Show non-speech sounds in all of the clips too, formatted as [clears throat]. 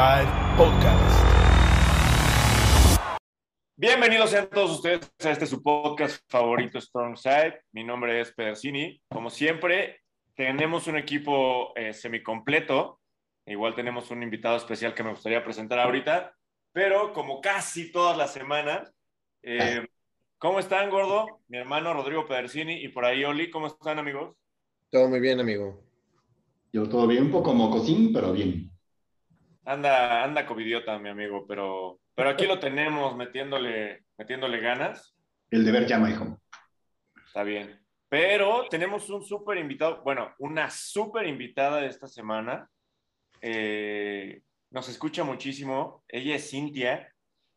Side Podcast. Bienvenidos sean todos ustedes a este su podcast favorito, Strong Side. Mi nombre es Pedersini. Como siempre, tenemos un equipo eh, semicompleto. Igual tenemos un invitado especial que me gustaría presentar ahorita. Pero como casi todas las semanas, eh, ¿cómo están, gordo? Mi hermano Rodrigo Pedersini y por ahí Oli, ¿cómo están, amigos? Todo muy bien, amigo. Yo todo bien, un poco mocosín, pero bien. Anda, anda covidiota, mi amigo, pero, pero aquí lo tenemos metiéndole, metiéndole ganas. El deber llama, hijo. Está bien. Pero tenemos un súper invitado, bueno, una súper invitada de esta semana. Eh, nos escucha muchísimo. Ella es Cintia.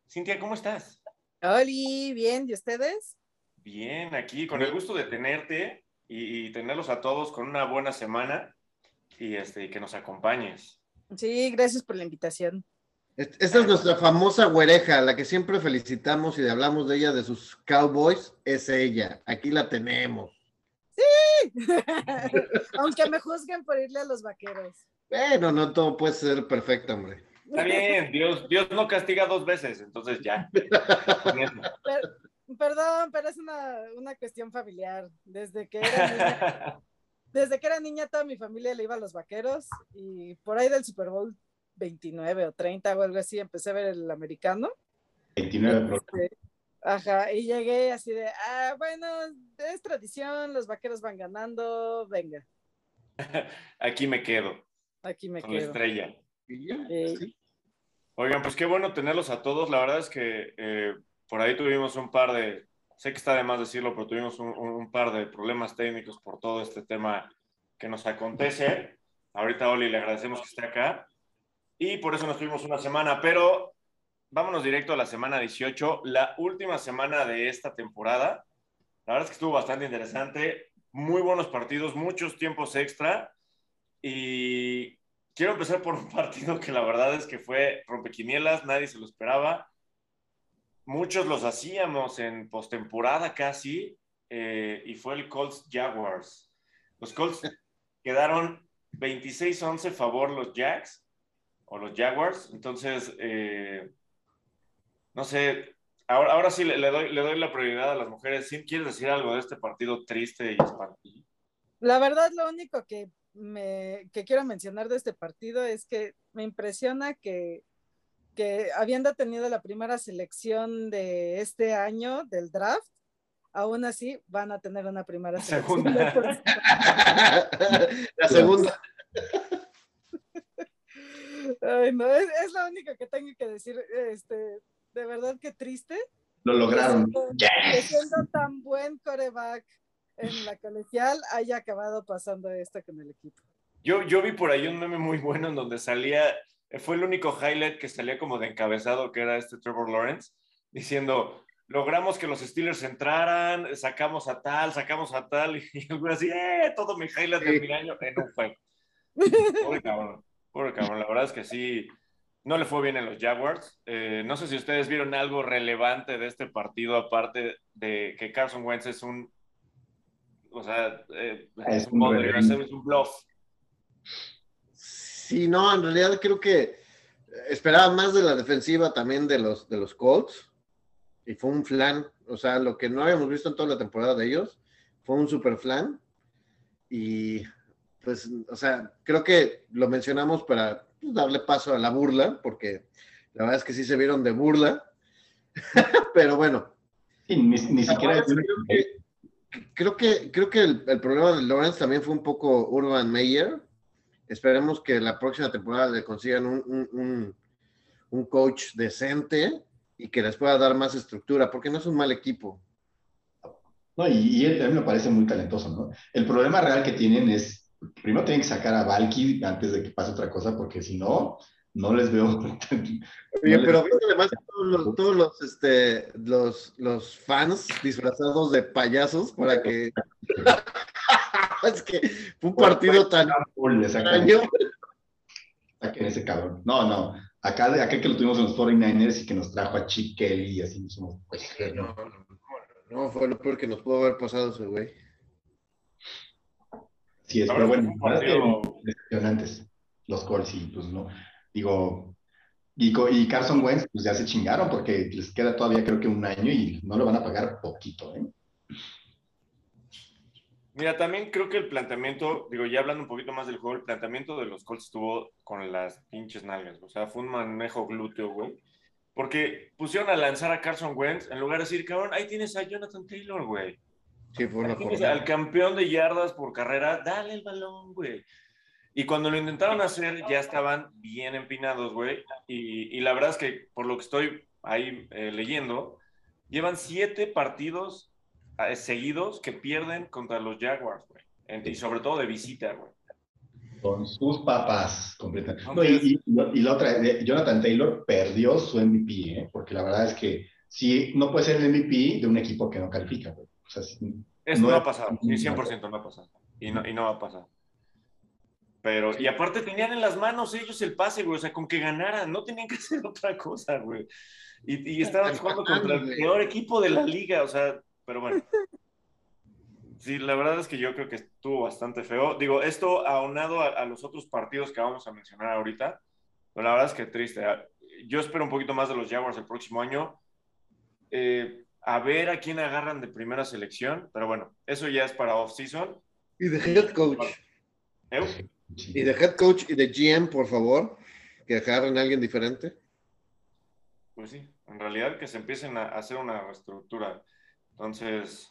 Cintia, ¿cómo estás? Hola, bien, ¿y ustedes? Bien, aquí con el gusto de tenerte y, y tenerlos a todos con una buena semana y este, que nos acompañes. Sí, gracias por la invitación. Esta es nuestra famosa güereja, la que siempre felicitamos y hablamos de ella, de sus Cowboys, es ella. Aquí la tenemos. Sí, [laughs] aunque me juzguen por irle a los vaqueros. Bueno, no todo puede ser perfecto, hombre. Está bien, Dios, Dios no castiga dos veces, entonces ya. Per- perdón, pero es una, una cuestión familiar. Desde que era niña, [laughs] desde que era niña, toda mi familia le iba a los vaqueros y por ahí del Super Bowl 29 o 30 o algo así empecé a ver el americano. 29 pro- Este, Ajá, y llegué así de, ah, bueno, es tradición, los vaqueros van ganando, venga, [laughs] Aquí me quedo aquí me con la quedo. estrella. Eh. Oigan, pues qué bueno tenerlos a todos. La verdad es que eh, por ahí tuvimos un par de, sé que está de más decirlo, pero tuvimos un, un- par de problemas técnicos por todo este tema que nos acontece. Ahorita, Oli, le agradecemos que esté acá. Y por eso nos tuvimos una semana, pero vámonos directo a la semana 18, la última semana de esta temporada. La verdad es que estuvo bastante interesante, muy buenos partidos, muchos tiempos extra. Y quiero empezar por un partido que la verdad es que fue rompequinielas, nadie se lo esperaba. Muchos los hacíamos en postemporada casi, eh, y fue el Colts Jaguars. Los Colts [laughs] quedaron 26-11 favor los Jacks o los Jaguars. Entonces, eh, no sé, ahora, ahora sí le, le doy, le doy la prioridad a las mujeres. ¿Sí ¿Quieres decir algo de este partido triste y espantillo? La verdad, lo único que, me, que quiero mencionar de este partido es que me impresiona que, que habiendo tenido la primera selección de este año del draft, aún así van a tener una primera selección. Segunda. la [laughs] segunda. Ay, no, es, es lo único que tengo que decir. Este, de verdad que triste. Lo lograron. Que Yes. siendo tan buen coreback en la colegial haya acabado pasando esto con el equipo. Yo, yo vi por ahí un meme muy bueno en donde salía, fue el único highlight que salía como de encabezado, que era este Trevor Lawrence, diciendo, logramos que los Steelers entraran, sacamos a tal, sacamos a tal, [laughs] y algo así, ¡eh! Todo mi highlight de Sí. mi año en un juego. [laughs] Pobre cabrón, pobre cabrón, la verdad es que sí, no le fue bien en los Jaguars. Eh, no sé si ustedes vieron algo relevante de este partido, aparte de que Carson Wentz es un, o sea, eh, Es es un es un bluff. Sí, no, en realidad creo que esperaba más de la defensiva también de los, de los Colts. Y fue un flan, o sea, lo que no habíamos visto en toda la temporada de ellos, fue un super flan. Y pues, o sea, creo que lo mencionamos para pues, darle paso a la burla, porque la verdad es que sí se vieron de burla. [laughs] Pero bueno, Sí, ni, ni siquiera. Creo que, creo que, creo que el, el problema de Lawrence también fue un poco Urban Meyer. Esperemos que la próxima temporada le consigan un, un- un- un coach decente y que les pueda dar más estructura, porque no es un mal equipo. No, y, y él también me parece muy talentoso, ¿no? El problema real que tienen es, primero tienen que sacar a Valky antes de que pase otra cosa, porque si no, no les veo. [laughs] Oye, No le- pero viste además todos los, todos los, este, los, los fans disfrazados de payasos para que... [laughs] es que fue un partido tan extraño. saquen ese cabrón. No, no. Acá, acá que lo tuvimos en los 49ers y que nos trajo a Kelly y así somos, pues, No, no, fue lo peor que nos pudo haber pasado ese güey. Sí, es, pero bueno, decepcionantes los Colts y pues no, digo, Y, co- y Carson Wentz, pues ya se chingaron porque les queda todavía creo que un año y no lo van a pagar poquito, ¿eh? Mira, también creo que el planteamiento, digo, ya hablando un poquito más del juego, el planteamiento de los Colts estuvo con las pinches nalgas. O sea, fue un manejo glúteo, güey. Porque pusieron a lanzar a Carson Wentz en lugar de decir, cabrón, ahí tienes a Jonathan Taylor, güey. Sí, fue una tienes al campeón de yardas por carrera, dale el balón, güey. Y cuando lo intentaron hacer, ya estaban bien empinados, güey. Y, y la verdad es que, por lo que estoy ahí eh, leyendo, llevan siete partidos seguidos que pierden contra los Jaguars, güey. Y sobre todo de visita, güey. Con sus papás, completamente. No, y, y- y la otra, eh, Jonathan Taylor perdió su MVP, ¿eh? Porque la verdad es que sí, no puede ser el MVP de un equipo que no califica, güey. O sea, sí, Eso No no, es- ha pasado, sí, 100% no ha pasado. Y no, y no va a pasar. Pero, y aparte tenían en las manos ellos el pase, güey, o sea, con que ganaran, no tenían que hacer otra cosa, güey. Y, y estaban jugando contra el peor equipo de la liga, o sea, pero bueno. Sí, la verdad es que yo creo que estuvo bastante feo. Digo, esto aunado a, a los otros partidos que vamos a mencionar ahorita, pero la verdad es que triste. Yo espero un poquito más de los Jaguars el próximo año. Eh, a ver a quién agarran de primera selección, pero bueno, eso ya es para off-season. Y de head coach. Y de head coach y de GM, por favor, que agarren a alguien diferente. Pues sí, en realidad que se empiecen a hacer una reestructura. Entonces,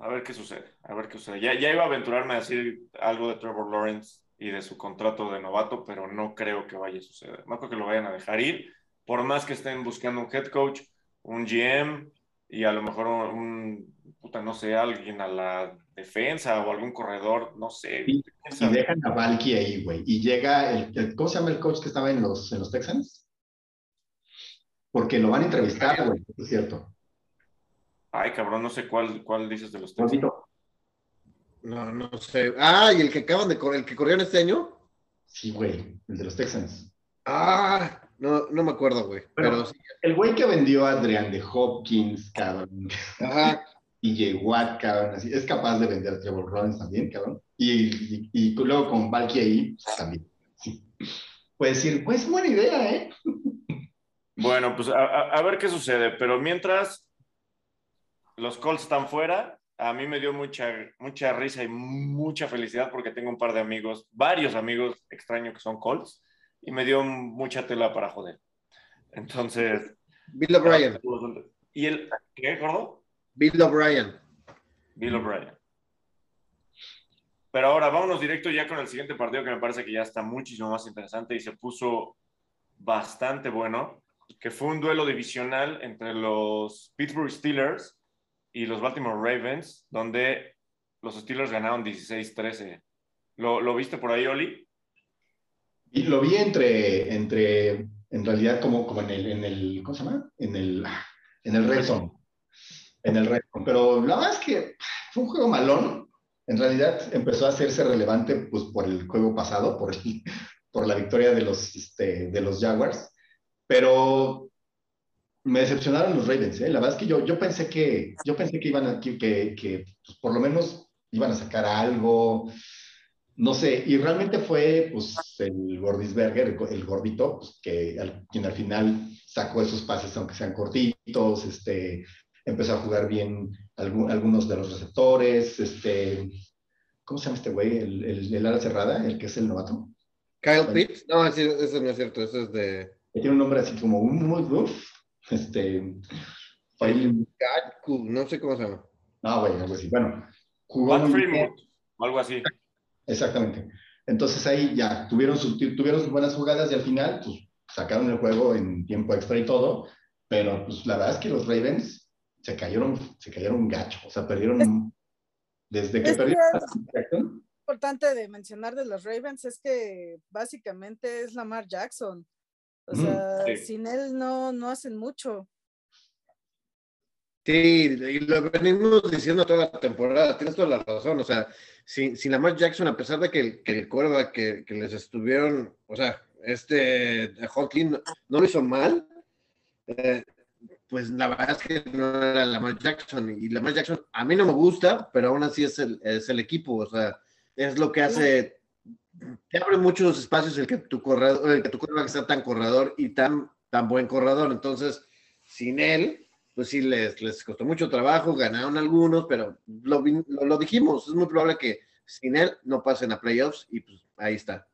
a ver qué sucede, a ver qué sucede. Ya, ya iba a aventurarme a decir algo de Trevor Lawrence y de su contrato de novato, pero no creo que vaya a suceder. No creo que lo vayan a dejar ir, por más que estén buscando un head coach, un GM y a lo mejor un, puta, no sé, alguien a la defensa o algún corredor, no sé. Sí, ¿quién Y dejan a Valky ahí, güey. Y llega el, el- ¿cómo se llama el coach que estaba en los, en los Texans? Porque lo van a entrevistar, güey, es cierto. Ay, cabrón, no sé cuál, cuál dices de los Texans. No, no sé. Ah, y el que acaban de correr, el que corrieron este año. Sí, güey, el de los Texans. Ah, no, no me acuerdo, güey. Bueno. Pero sí. El güey que vendió a Adrian de Hopkins, cabrón, Ajá. [laughs] y Watt, cabrón, así, es capaz de vender a Trevor Lawrence también, cabrón. Y, y, y luego con Valky ahí, pues, también. Sí. Puede decir, pues buena idea, ¿eh? [laughs] Bueno, pues a, a- a ver qué sucede, pero mientras los Colts están fuera, a mí me dio mucha, mucha risa y mucha felicidad porque tengo un par de amigos, varios amigos extraños que son Colts, y me dio mucha tela para joder. Entonces, Bill O'Brien. ¿y el qué, gordo? Bill O'Brien. Bill O'Brien. Pero ahora vámonos directo ya con el siguiente partido que me parece que ya está muchísimo más interesante y se puso bastante bueno, que fue un duelo divisional entre los Pittsburgh Steelers y los Baltimore Ravens, donde los Steelers ganaron 16-13. ¿Lo, ¿Lo viste por ahí, Oli? Y lo vi entre, entre en realidad, como, como en, el, en el, ¿cómo se llama? En el, en el Red Zone. En el Red Zone. Pero la verdad es que fue un juego malón. En realidad empezó a hacerse relevante pues, por el juego pasado, por, el- por la victoria de los, este, de los Jaguars. Pero me decepcionaron los Ravens. ¿eh? La verdad es que yo, yo pensé que yo pensé que iban a, que, que, pues, por lo menos iban a sacar algo. No sé, y realmente fue pues el Gordisberger, el, go- el gordito, pues, que al- quien al final sacó esos pases, aunque sean cortitos, este, empezó a jugar bien algún- algunos de los receptores, este, ¿cómo se llama este güey? El, el, el ala cerrada, el que es el novato. Kyle Pitts. No, ese, ese no es cierto. Ese es de. Tiene un nombre así como un muy uf, este, Fail- No sé cómo se llama. no, güey, algo así. Bueno, jugó. Fremont, algo así. Exactamente. Entonces ahí ya tuvieron sus, tuvieron sus buenas jugadas y al final pues, sacaron el juego en tiempo extra y todo, pero pues la verdad es que los Ravens se cayeron, se cayeron gacho, o sea, perdieron desde que Es que perdieron. es importante de mencionar de los Ravens es que básicamente es Lamar Jackson. O sea, sí. sin él no, no hacen mucho. Sí, y lo venimos diciendo toda la temporada, tienes toda la razón, o sea, sin, sin Lamar Jackson, a pesar de que el, que el quarterback que, que les estuvieron, o sea, este Huntley no, no lo hizo mal, eh, pues la verdad es que no era Lamar Jackson, y Lamar Jackson a mí no me gusta, pero aún así es el, es el equipo, o sea, es lo que hace te abre muchos espacios el que tu corredor, el que tu corredor sea tan corredor y tan, tan buen corredor. Entonces, sin él, pues sí les, les costó mucho trabajo, ganaron algunos, pero lo, lo, lo dijimos, es muy probable que sin él no pasen a playoffs y pues ahí está.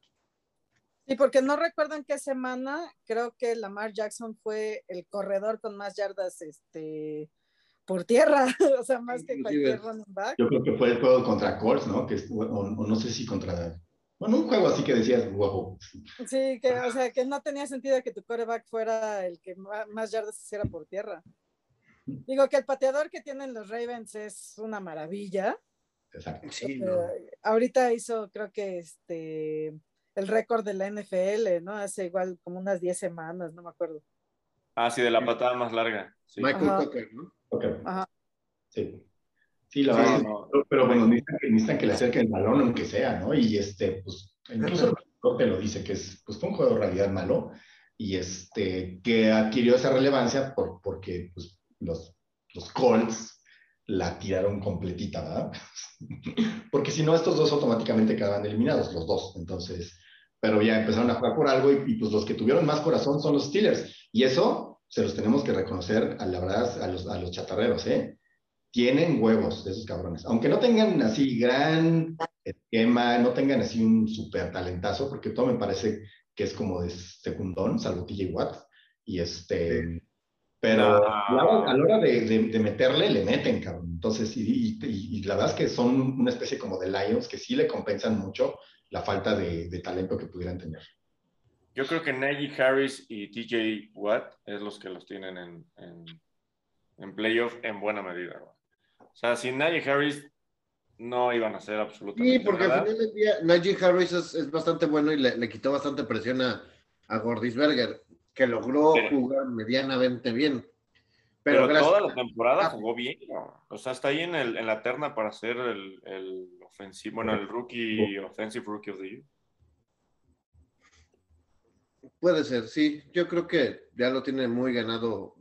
Sí, porque no recuerdan qué semana, creo que Lamar Jackson fue el corredor con más yardas este, por tierra, [laughs] o sea, más que cualquier running back. Yo creo que fue el juego contra Colts, ¿no? Que, o, o, no sé si contra. Bueno, un juego así que decías, guapo. Sí, que, o sea, que no tenía sentido que tu coreback fuera el que más yardas hiciera por tierra. Digo que el pateador que tienen los Ravens es una maravilla. Exacto. Sí, Eh, no. ahorita hizo, creo que este, el récord de la NFL, ¿no? Hace igual como unas 10 semanas, no me acuerdo. Ah, sí, de la patada más larga. Sí. Michael Ajá. Tucker, ¿no? Ok. Ajá. Sí. Sí, la Sí, verdad. no. pero, bueno, necesitan que, necesitan que le acerquen el balón, aunque sea, ¿no? Y este, pues, incluso el te lo dice, que es, pues, fue un juego de realidad malo, y este, que adquirió esa relevancia por, porque, pues, los, los Colts la tiraron completita, ¿verdad? [laughs] porque si no, estos dos automáticamente quedaban eliminados, los dos, entonces, pero ya empezaron a jugar por algo, y, y, pues los que tuvieron más corazón son los Steelers, y eso se los tenemos que reconocer, a la verdad, a los, a los chatarreros, ¿eh? Tienen huevos de esos cabrones. Aunque no tengan así gran esquema, no tengan así un súper talentazo, porque todo me parece que es como de secundón, salvo TJ Watt. Y este. Pero No. a la hora- de, de- de meterle, le meten, cabrón. Entonces, y, y- y- y la verdad es que son una especie como de Lions que sí le compensan mucho la falta de, de talento que pudieran tener. Yo creo que Najee Harris y TJ Watt es los que los tienen en, en, en playoff en buena medida. O sea, sin Najee Harris no iban a hacer absolutamente Sí, porque al final del día Najee Harris es, es bastante bueno y le, le quitó bastante presión a, a Gordisberger, que logró Pero- jugar medianamente bien. Pero, toda la temporada Ah. jugó bien. ¿no? O sea, está ahí en, el, en la terna para ser el, el ofensivo, bueno, el rookie, offensive rookie of the year. puede ser, sí. Yo creo que ya lo tiene muy ganado.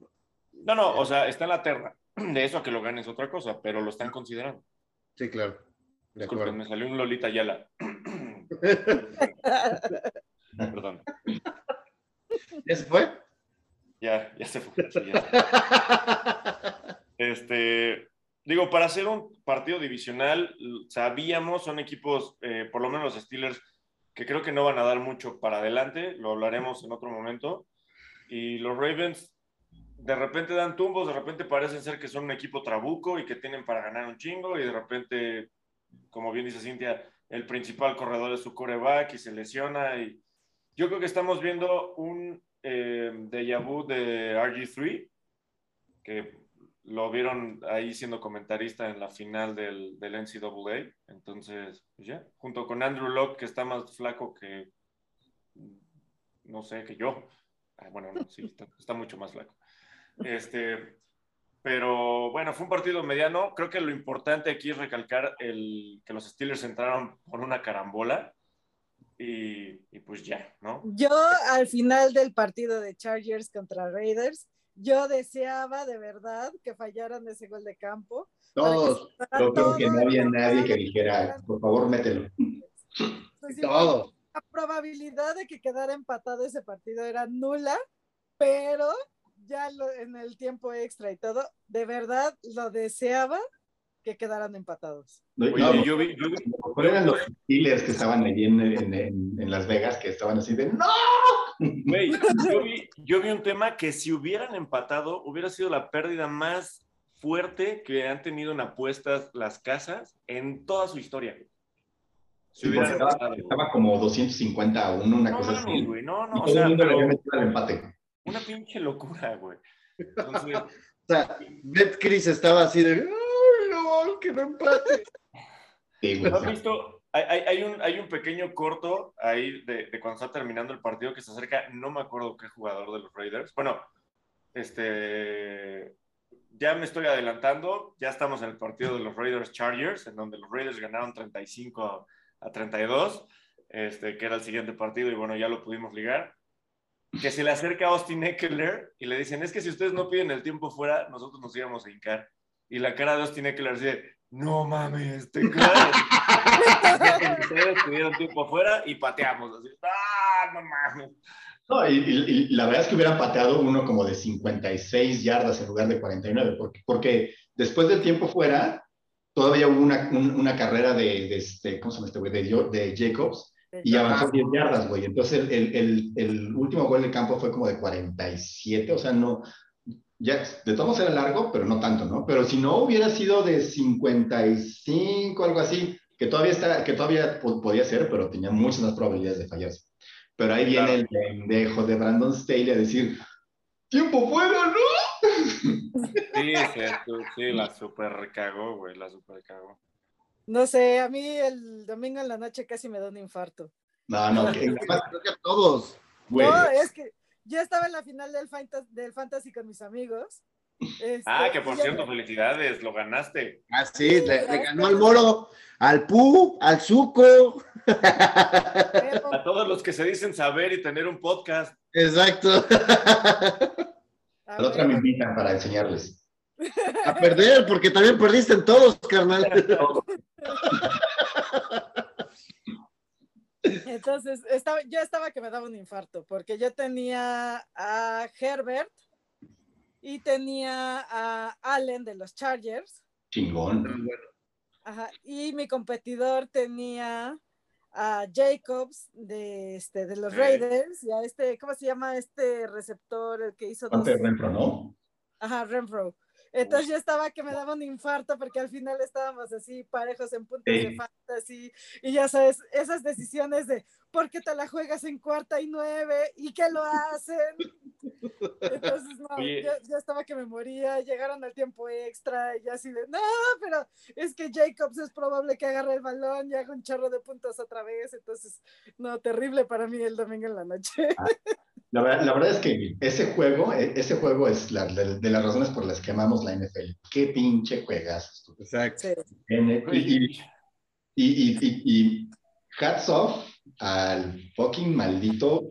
No, no, o sea, está en la terna. De eso a que lo gane es otra cosa, pero lo están considerando. Sí, claro. De Disculpen, acuerdo. me salió un Lolita Yala. [laughs] Perdón. ¿Ya se fue? Ya, ya se fue. sí, ya. [laughs] Este, digo, para hacer un partido divisional, sabíamos, son equipos, eh, por lo menos los Steelers, que creo que no van a dar mucho para adelante, lo hablaremos en otro momento. Y los Ravens de repente dan tumbos, de repente parecen ser que son un equipo trabuco y que tienen para ganar un chingo, y de repente, como bien dice Cintia, el principal corredor es su coreback y se lesiona. Y yo creo que estamos viendo un eh, déjà vu de RG3, que lo vieron ahí siendo comentarista en la final del, del NCAA. Entonces, pues ya, junto con Andrew Locke, que está más flaco que, no sé, que yo. Ah, bueno, no, sí, está mucho más flaco. Este, pero bueno, fue un partido mediano. Creo que lo importante aquí es recalcar el, que los Steelers entraron por una carambola. Y, y, pues ya, ¿no? Yo al final del partido de Chargers contra Raiders, yo deseaba de verdad que fallaran ese gol de campo. Todos, Yo creo que no había nadie que dijera, por favor, mételo. Pues todos. La probabilidad de que quedara empatado ese partido era nula, pero ya lo- en el tiempo extra y todo, de verdad lo deseaba que quedaran empatados. No, Oye, yo vi, yo vi- eran los Steelers que estaban allí en, en- en- en Las Vegas, que estaban así de ¡No! Güey, [laughs] yo vi, yo vi un tema que si hubieran empatado, hubiera sido la pérdida más fuerte que han tenido en apuestas las casas en toda su historia. Si Sí, estaba, estaba como 250 a 1, una No cosa así. güey, no, Y no, o todo sea, el mundo le había metido al empate. Una pinche locura, güey. Entonces, [laughs] O sea, Betcris estaba así de, ¡ay, no, que no empate! Sí, güey. ¿no has visto? Hay, hay- hay un, hay un pequeño corto ahí de, de cuando está terminando el partido que se acerca, no me acuerdo qué jugador de los Raiders. Bueno, este, ya me estoy adelantando, ya estamos en el partido de los Raiders Chargers, en donde los Raiders ganaron 35 a, a 32, este, que era el siguiente partido, y bueno, ya lo pudimos ligar. Que se le acerca a Austin Eckler y le dicen, es que si ustedes no piden el tiempo fuera, nosotros nos íbamos a hincar. Y la cara de Austin Eckler dice, no mames, te claro. [laughs] Ustedes tuvieron tiempo afuera y pateamos. Así, ah, no mames. No, y, y- y la verdad es que hubieran pateado uno como de 56 yardas en lugar de 49, porque, porque después del tiempo fuera, todavía hubo una, un- una carrera de, de este, ¿cómo se llama este güey? De, de Jacobs, y avanzó 10 yardas, güey. Entonces, el, el, el último gol de campo fue como de 47, o sea, no, ya, de todos era largo, pero no tanto, ¿no? Pero si no hubiera sido de 55, algo así, que todavía, está, que todavía po- podía ser, pero tenía muchas más probabilidades de fallarse. Pero ahí viene el pendejo de Brandon Staley a decir, tiempo fuera, ¿no? Sí, sí, sí, la super cagó, güey, la super cagó. No sé, a mí el domingo en la noche casi me da un infarto. No, no, [laughs] que, Creo que a todos. güey, No, es que yo estaba en la final del, Fanta- del Fantasy con mis amigos. Este, Ah, que por cierto, felicidades, lo ganaste. Ah, sí, le, le ganó al Moro, al Pu, al pero- A todos los que se dicen saber y tener un podcast. Exacto. a la otra me invitan para enseñarles. A perder, porque también perdiste en todos, carnal. [laughs] Entonces, estaba, yo estaba que me daba un infarto, porque yo tenía a Herbert y tenía a Allen de los Chargers, Chingón. ajá, y mi competidor tenía a Jacobs de, este, de los. Raiders y a este, ¿cómo se llama este receptor el que hizo dos? Renfro, ¿no? Ajá, Renfro. Entonces yo estaba que me daba un infarto porque al final estábamos así parejos en puntos de Sí. fantasy y ya sabes, esas decisiones de ¿por qué te la juegas en cuarta y nueve? ¿Y qué lo hacen? Entonces no, yo, yo estaba que me moría, llegaron al tiempo extra y yo así de, no, pero es que Jacobs es probable que agarre el balón y haga un chorro de puntos otra vez, entonces no, terrible para mí el domingo en la noche. La, verdad- la verdad es que ese juego, e- ese juego es la, de, de las razones por las que amamos la NFL. Qué pinche juegas. Exacto. Sí. Y, y, y, y, y hats off al fucking maldito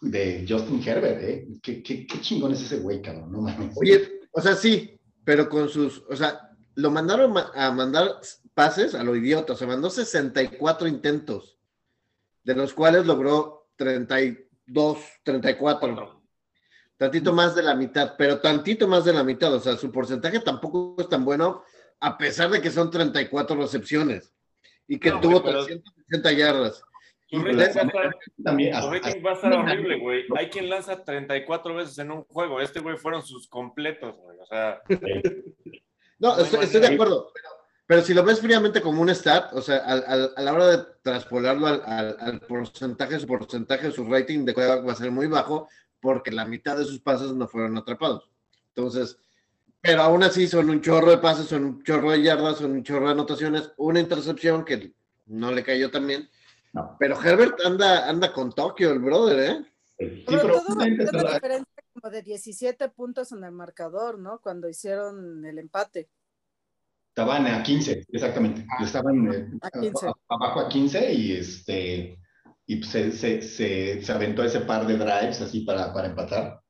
de Justin Herbert, ¿eh? Qué, qué, qué chingón es ese güey, cabrón, no mames. Oye, o sea, sí, pero con sus, o sea, lo mandaron ma- a mandar pases a lo idiota, o sea, mandó 64 intentos, de los cuales logró 32, 34, Cuatro. tantito más de la mitad, pero tantito más de la mitad, o sea, su porcentaje tampoco es tan bueno, a pesar de que son 34 recepciones y que No, tuvo pero- 360 yardas. Tu Y rating va a estar- También, tu hasta- rating va a estar horrible, güey. Hay quien lanza 34 veces en un juego. Este güey fueron sus completos, güey. O sea, [laughs] No, estoy, de acuerdo, pero, pero si lo ves fríamente como un stat, o sea, al- al- a la hora de traspolarlo al, al- al porcentaje, su porcentaje, su rating de quarterback va a ser muy bajo porque la mitad de sus pases no fueron atrapados. Entonces, pero aún así son un chorro de pases, son un chorro de yardas, son un chorro de anotaciones, una intercepción que no le cayó tan bien. No. Pero Herbert anda, anda con Tokio, el brother, ¿eh? Sí, Sobre pero todo una la- diferencia como de 17 puntos en el marcador, ¿no? Cuando hicieron el empate. estaban a 15, exactamente. Estaban eh, A 15. a- abajo a 15 y este y se, se, se, se aventó ese par de drives así para, para empatar.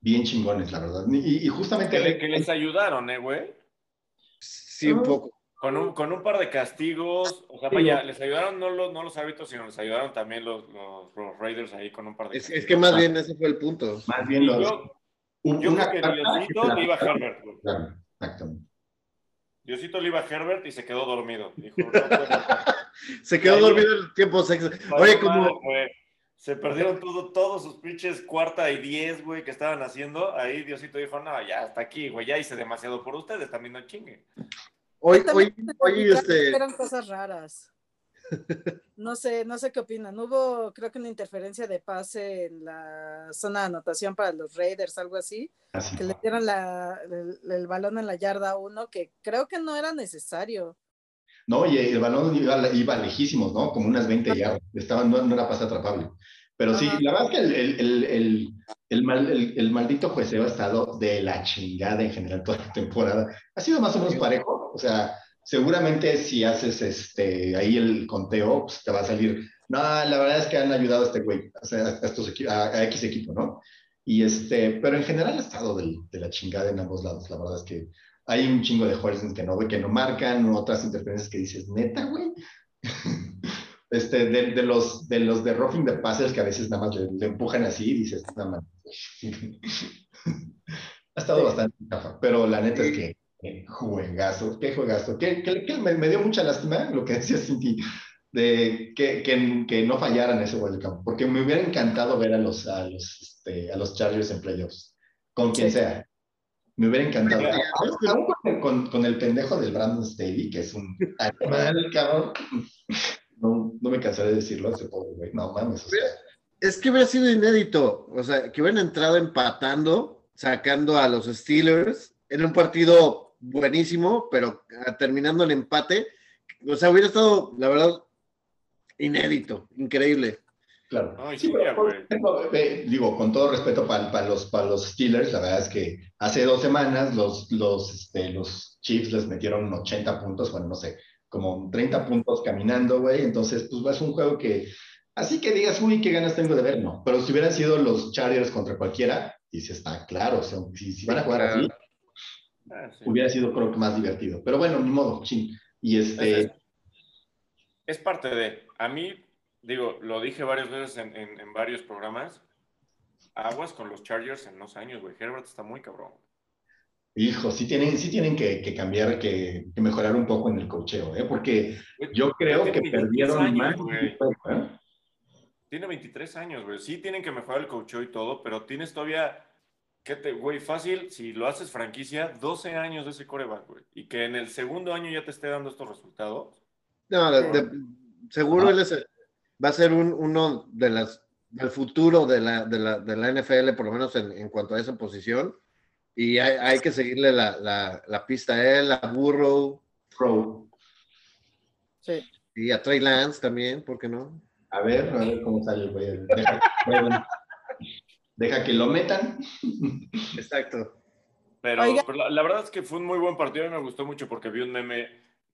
Bien chingones, la verdad. Y, y justamente que, le- que les ayudaron, ¿eh, güey? Sí, un poco. Con un, con un par de castigos. O sea, vaya, les ayudaron no los, no los árbitros, sino les ayudaron también los, los, los Raiders ahí con un par de Es, castigos. es que más bien ese fue el punto. más bien los, yo, creo que Diosito le iba a Herbert. Claro, exactamente. Diosito le iba a Herbert y se quedó dormido. Dijo, no, [laughs] güey, Se quedó Ahí- dormido en el tiempo sexo. Oye, como. Se perdieron todo, todos sus pinches cuarta y diez, güey, que estaban haciendo. Ahí Diosito dijo, no, ya hasta aquí, güey, ya hice demasiado por ustedes, también no chinguen. Hoy, hoy, hoy, este, Eran cosas raras. [laughs] No sé, no sé qué opinan. Hubo, creo que una interferencia de pase en la zona de anotación para los Raiders, algo así, Así. que le dieron la- el, el balón en la yarda uno, que creo que no era necesario. No, y el balón iba, iba lejísimos, ¿no? Como unas 20 yardas. Estaba, no, no era pase atrapable. Pero sí, la verdad es que el, el, el, el, mal- maldito jueceo ha estado de la chingada en general toda la temporada. Ha sido más o menos parejo. O sea, seguramente si haces este, ahí el conteo, pues te va a salir. No, la verdad es que han ayudado a este güey, a, estos a, a X equipo, ¿no? Y este, pero en general ha estado del- de la chingada en ambos lados. La verdad es que hay un chingo de jugadores que no, que no marcan, otras interferencias que dices, neta, güey. [laughs] este, de, de, los, de los de roughing the passes que a veces nada más le, le empujan así y dices, nada más. [laughs] ha estado bastante chafa, pero la neta es que eh, juegazo, qué juegazo. Que, que, que me, me, dio mucha lástima lo que [laughs] decía Cinti, de que, que, que, no fallaran ese gol de campo, porque me hubiera encantado ver a los, a los, este, a los Chargers en playoffs, con quien sí. sea. Me hubiera encantado. Aún con, con, con, el pendejo del Brandon Staley, que es un animal, cabrón. No, no me cansaré de decirlo, ese pobre güey. No mames. O sea. Es que hubiera sido inédito. O sea, que hubieran entrado empatando, sacando a los Steelers en un partido buenísimo, pero terminando el empate. O sea, hubiera estado, la verdad, inédito, increíble. Claro. Ay, sí, pero, por ejemplo, eh, digo, con todo respeto para pa los, pa los Steelers, la verdad es que hace dos semanas los, los, este, los Chiefs les metieron 80 puntos, bueno, no sé, como 30 puntos caminando, güey. Entonces, pues es un juego que, así que digas, uy, qué ganas tengo de ver, no. Pero si hubieran sido los Chargers contra cualquiera, dices, está claro, o sea, si, si, van a jugar así, ah, sí. hubiera sido, creo que más divertido. Pero bueno, ni modo, ching. Y este. Es, es parte de. A mí, digo, lo dije varias veces en, en, en, varios programas. Aguas con los Chargers en dos años, güey. Herbert está muy cabrón. Hijo, sí tienen, sí tienen que, que cambiar, que, que, mejorar un poco en el cocheo, ¿eh? porque yo creo que perdieron años, más. Güey. Tiene 23 años, güey. Sí tienen que mejorar el cocheo y todo, pero tienes todavía, ¿qué te, güey? Fácil, si lo haces franquicia, 12 años de ese coreback, güey. Y que en el segundo año ya te esté dando estos resultados. No, de, de, seguro ah. él es, va a ser un, uno de las del futuro de la, de la, de la NFL, por lo menos en, en, cuanto a esa posición. Y hay, hay que seguirle la, la, la, pista a él, a Burrow. Pro. Sí. Y a Trey Lance también, ¿por qué no? A ver, a ver cómo sale, güey. Deja, deja, que lo metan. Exacto. Pero, pero la, la, verdad es que fue un muy buen partido y me gustó mucho porque vi un meme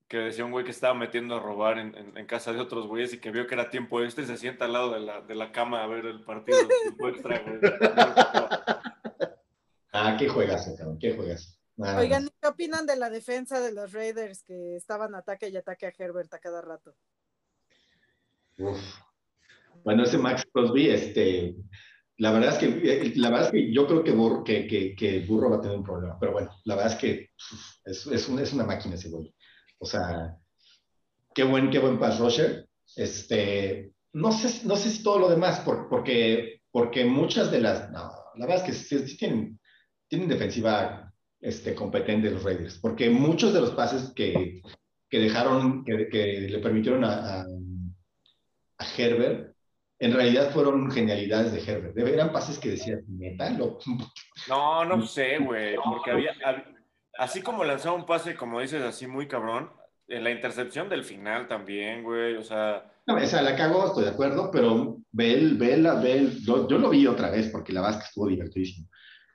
que decía un güey que estaba metiendo a robar en, en, en, casa de otros güeyes y que vio que era tiempo extra y se sienta al lado de la, de la cama a ver el partido tiempo extra, güey. Ah, qué juegas, cabrón, qué juegas. Ah, Oigan, ¿qué opinan de la defensa de los Raiders que estaban ataque y ataque a Herbert a cada rato? Uf. Bueno, ese Max Crosby, este, la verdad es que, eh, la verdad es que yo creo que Burro, que, que, que Burro va a tener un problema, pero bueno, la verdad es que es, es, un, es una máquina ese güey. O sea, qué buen, qué buen pass rusher. Este, no sé, no sé si todo lo demás, por, porque, porque muchas de las, no, la verdad es que sí, sí tienen, tienen defensiva este, competente los Raiders, porque muchos de los pases que, que dejaron, que, que, le permitieron a, a, a, Herbert, en realidad fueron genialidades de Herbert. Eran pases que decían, neta. No, no sé, güey, porque había, así como lanzaba un pase, como dices, así muy cabrón, en la intercepción del final también, güey, o sea... No, o sea, la cago, estoy de acuerdo, pero Bell, Bell, Bell, yo, yo lo vi otra vez porque la verdad es que estuvo divertidísimo.